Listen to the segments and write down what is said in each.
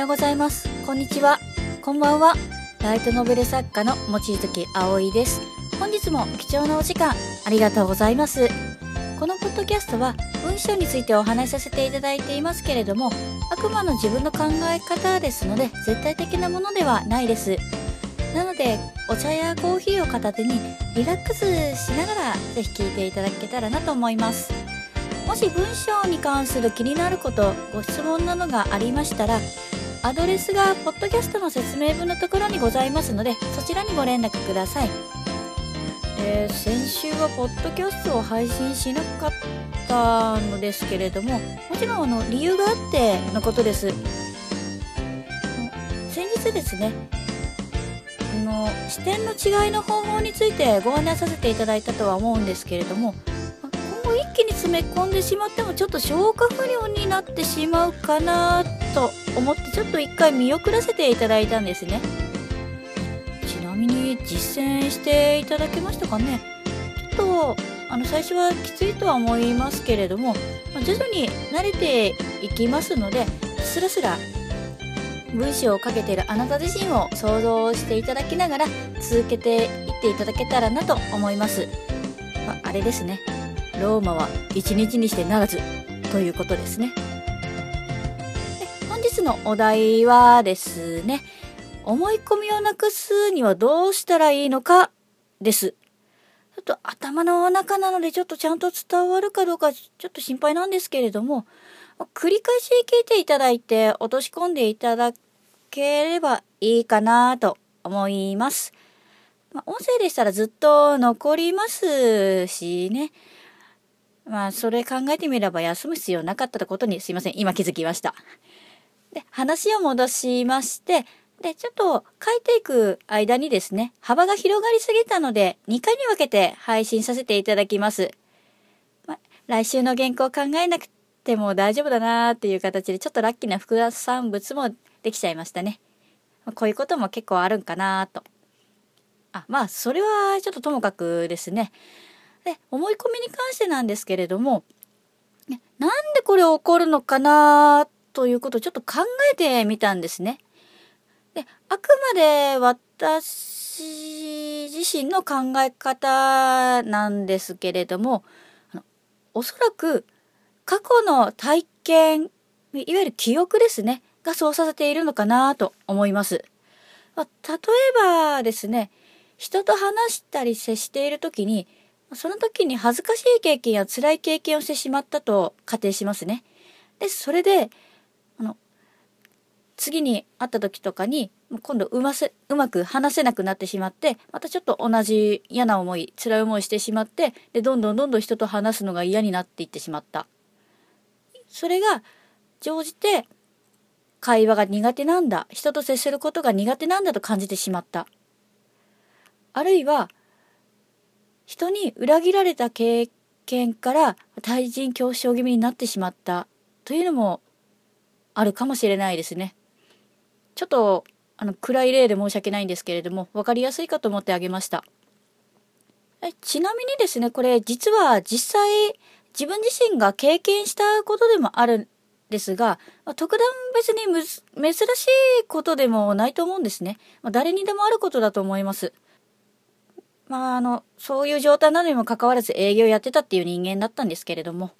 ようございます。こんにちは。こんばんは。ライトノベル作家の望月葵です。本日も貴重なお時間ありがとうございます。このポッドキャストは文章についてお話しさせていただいていますけれども、あくまの自分の考え方ですので、絶対的なものではないです。なので、お茶やコーヒーを片手にリラックスしながらぜひ聞いていただけたらなと思います。もし文章に関する気になること、ご質問などがありましたら、アドレスがポッドキャストの説明文のところにございますので、そちらにご連絡ください。で、先週はポッドキャストを配信しなかったのですけれども、もちろんあの理由があってのことです。先日ですね、あの視点の違いの方法についてご案内させていただいたとは思うんですけれども、今後一気に詰め込んでしまってもちょっと消化不良になってしまうかなと思ってちょっと一回見送らせていただいたんですね。ちなみに実践していただけましたかね。ちょっとあの最初はきついとは思いますけれども、徐々に慣れていきますのでスラスラ文章をかけているあなた自身を想像していただきながら続けていっていただけたらなと思います、まああれですね。ローマは一日にしてならずということですね。日のお題はですね、思い込みをなくすにはどうしたらいいのかです。ちょっと頭の中なのでちょっとちゃんと伝わるかどうかちょっと心配なんですけれども、繰り返し聞いていただいて落とし込んでいただければいいかなと思います。まあ、音声でしたらずっと残りますしね。まあ、それ考えてみれば休む必要なかったことにすいません。今気づきました。で、話を戻しまして、で、ちょっと書いていく間にですね、幅が広がりすぎたので、2回に分けて配信させていただきます。ま、来週の原稿考えなくても大丈夫だなーっていう形で、ちょっとラッキーな副産物もできちゃいましたね。まこういうことも結構あるんかなーと。あ、まあ、それはちょっとともかくですね。で、思い込みに関してなんですけれども、なんでこれ起こるのかなーっということをちょっと考えてみたんですね。で、あくまで私自身の考え方なんですけれども、あのおそらく過去の体験、いわゆる記憶ですね、がそうさせているのかなと思います。まあ例えばですね、人と話したり接しているときに、その時に恥ずかしい経験や辛い経験をしてしまったと仮定しますね。で、それで、次に会った時とかに、今度うませ、うまく話せなくなってしまって、またちょっと同じ嫌な思い、辛い思いしてしまって、で、どんどんどんどん人と話すのが嫌になっていってしまった。それが、乗じて、会話が苦手なんだ。人と接することが苦手なんだと感じてしまった。あるいは、人に裏切られた経験から対人恐怖症気味になってしまったというのもあるかもしれないですね。ちょっとあの暗い例で申し訳ないんですけれども分かりやすいかと思ってあげました。ちなみにですねこれ実は実際自分自身が経験したことでもあるんですが、特段別にむ珍しいことでもないと思うんですね。まあ誰にでもあることだと思います。まあ、あの、そういう状態なのにもかかわらず営業やってたっていう人間だったんですけれども、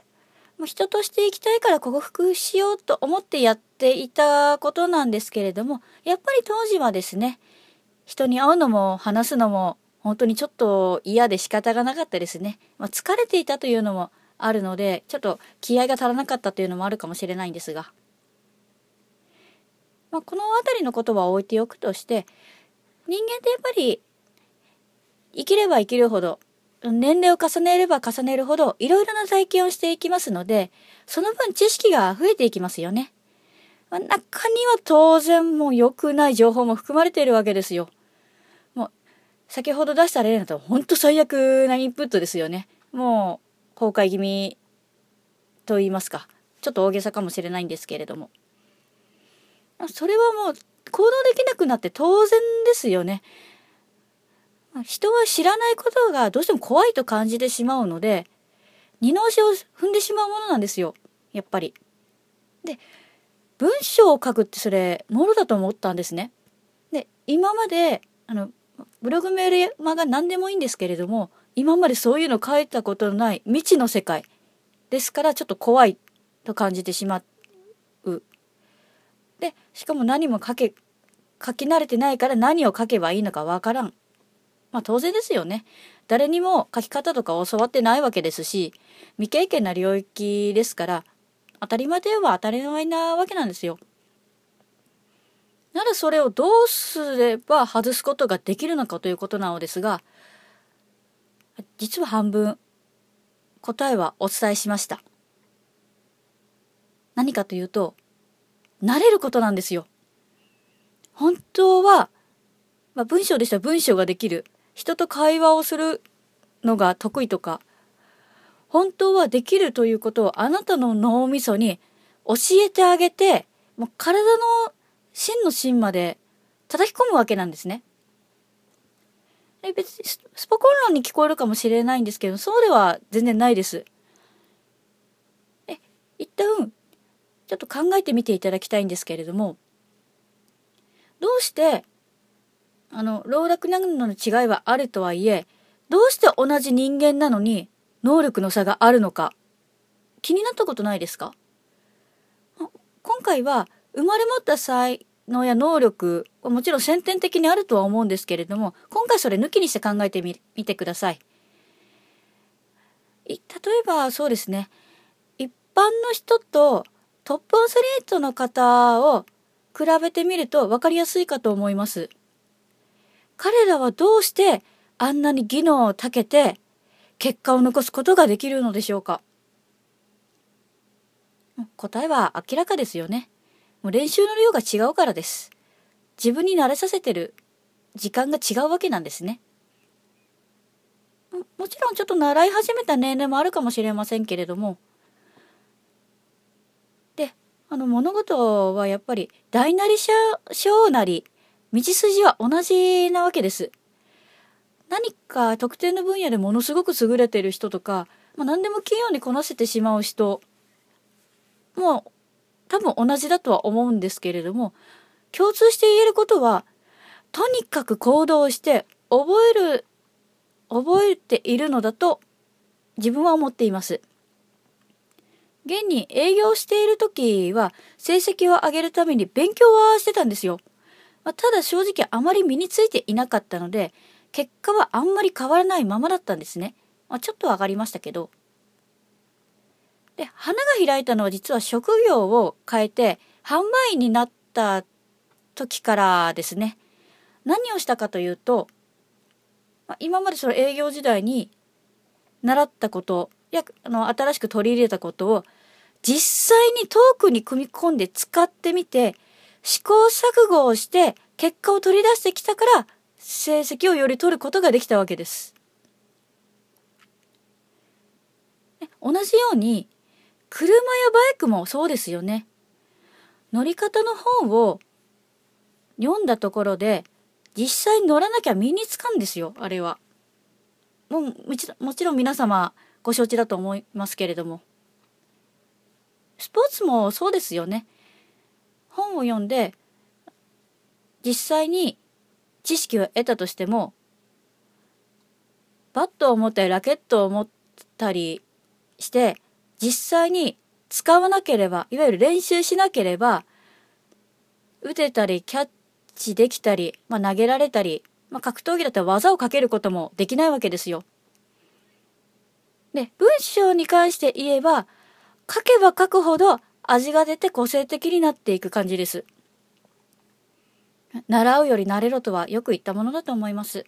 もう人として生きたいから克服しようと思ってやってていたことなんですけれども、やっぱり当時はですね、人に会うのも話すのも本当にちょっと嫌で仕方がなかったですね。まあ、疲れていたというのもあるので、ちょっと気合が足らなかったというのもあるかもしれないんですが、まあ、この辺りのことは置いておくとして、人間ってやっぱり生きれば生きるほど、年齢を重ねれば重ねるほど、いろいろな体験をしていきますので、その分知識が増えていきますよね。まあ中には当然もう良くない情報も含まれているわけですよ。もう、先ほど出した例だと本当最悪なインプットですよね。もう、崩壊気味と言いますか。ちょっと大げさかもしれないんですけれども。それはもう行動できなくなって当然ですよね。人は知らないことがどうしても怖いと感じてしまうので、二の足を踏んでしまうものなんですよ。やっぱり。で、文章を書くってそれもろだと思ったんですね。で今まであのブログメールマが何でもいいんですけれども今までそういうの書いたことのない未知の世界ですからちょっと怖いと感じてしまう。でしかも何も書け書き慣れてないから何を書けばいいのかわからん。まあ当然ですよね。誰にも書き方とか教わってないわけですし未経験な領域ですから当たり前では当たり前なわけなんですよ。ならそれをどうすれば外すことができるのかということなのですが実は半分答えはお伝えしました。何かというと慣れることなんですよ。本当は、まあ、文章でしたら文章ができる人と会話をするのが得意とか本当はできるということをあなたの脳みそに教えてあげてもう体の芯の芯まで叩き込むわけなんですね。え別にスポコン論に聞こえるかもしれないんですけどそうでは全然ないです。え一旦ちょっと考えてみていただきたいんですけれどもどうしてあの老若男女の違いはあるとはいえどうして同じ人間なのに能力の差があるのか気になったことないですか？今回は生まれ持った才能や能力はもちろん先天的にあるとは思うんですけれども今回それ抜きにして考えてみてください。例えばそうですね一般の人とトップアスリートの方を比べてみると分かりやすいかと思います。彼らはどうしてあんなに技能を長けて結果を残すことができるのでしょうか？答えは明らかですよね。もう練習の量が違うからです。自分に慣れさせてる時間が違うわけなんですね。もちろんちょっと習い始めた年齢もあるかもしれませんけれども、であの物事はやっぱり大なり小なり道筋は同じなわけです。何か特定の分野でものすごく優れてる人とか、まあ、何でも器用にこなせてしまう人もう多分同じだとは思うんですけれども共通して言えることはとにかく行動して覚える覚えているのだと自分は思っています。現に営業している時は成績を上げるために勉強はしてたんですよ。まあ、ただ正直あまり身についていなかったので、結果はあんまり変わらないままだったんですね。まあ、ちょっと上がりましたけど。で、花が開いたのは実は職業を変えて販売員になった時からですね。何をしたかというと、まあ、今までその営業時代に習ったことやあの新しく取り入れたことを実際にトークに組み込んで使ってみて試行錯誤をして結果を取り出してきたから成績をより取ることができたわけです。同じように車やバイクもそうですよね。乗り方の本を読んだところで実際に乗らなきゃ身につかんですよあれは。もうもちろん皆様ご承知だと思いますけれどもスポーツもそうですよね本を読んで実際に知識を得たとしてもバットを持ったりラケットを持ったりして実際に使わなければいわゆる練習しなければ打てたりキャッチできたり、まあ、投げられたり、まあ、格闘技だったら技をかけることもできないわけですよ。で、文章に関して言えば、書けば書くほど味が出て個性的になっていく感じです。習うより慣れろとはよく言ったものだと思います。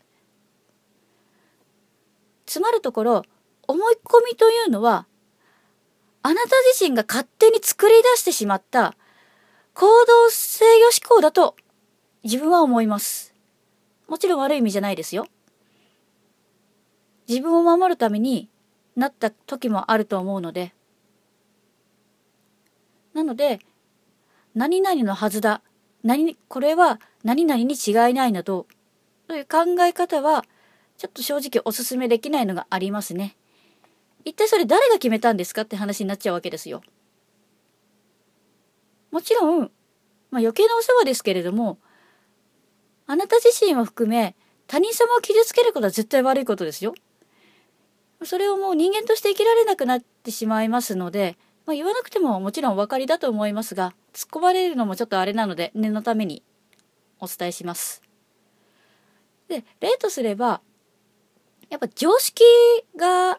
つまるところ、思い込みというのは、あなた自身が勝手に作り出してしまった行動制御思考だと自分は思います。もちろん悪い意味じゃないですよ。自分を守るためになった時もあると思うのでなので何々のはずだ何これは何々に違いないなどという考え方はちょっと正直おすすめできないのがありますね。一体それ誰が決めたんですかって話になっちゃうわけですよ。もちろん、まあ、余計なお世話ですけれども、あなた自身を含め他人様を傷つけることは絶対悪いことですよ。それをもう人間として生きられなくなってしまいますので、まあ、言わなくてももちろんお分かりだと思いますが、突っ込まれるのもちょっとあれなので、念のためにお伝えします。で、例とすれば、やっぱ常識が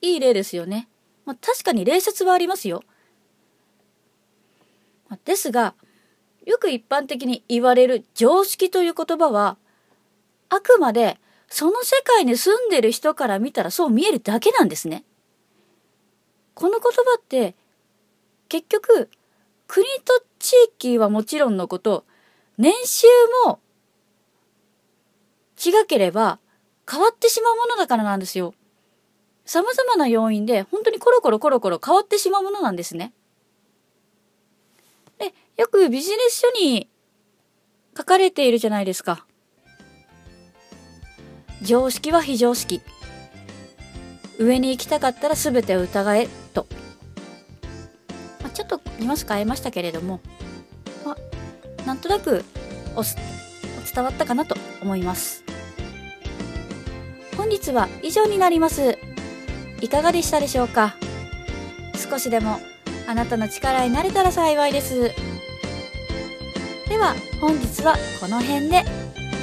いい例ですよね。まあ、確かに礼節はありますよ。ですが、よく一般的に言われる常識という言葉は、あくまでその世界に住んでる人から見たらそう見えるだけなんですね。この言葉って結局国と地域はもちろんのこと年収も違ければ変わってしまうものだからなんですよ。様々な要因で本当にコロコロコロコロ変わってしまうものなんですね。で、よくビジネス書に書かれているじゃないですか。常識は非常識。上に行きたかったら全てを疑えと。まあ、ちょっとニュアンス変えましたけれども、まあ、なんとなくお伝わったかなと思います。本日は以上になります。いかがでしたでしょうか？少しでもあなたの力になれたら幸いです。では本日はこの辺で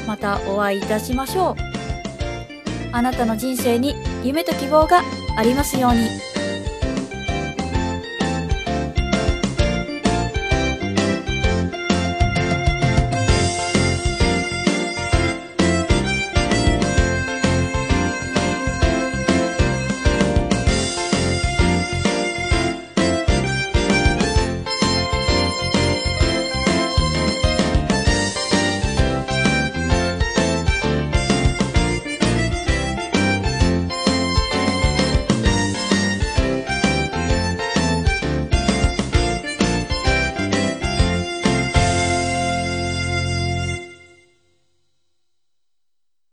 またお会いいたしましょう。あなたの人生に夢と希望がありますように。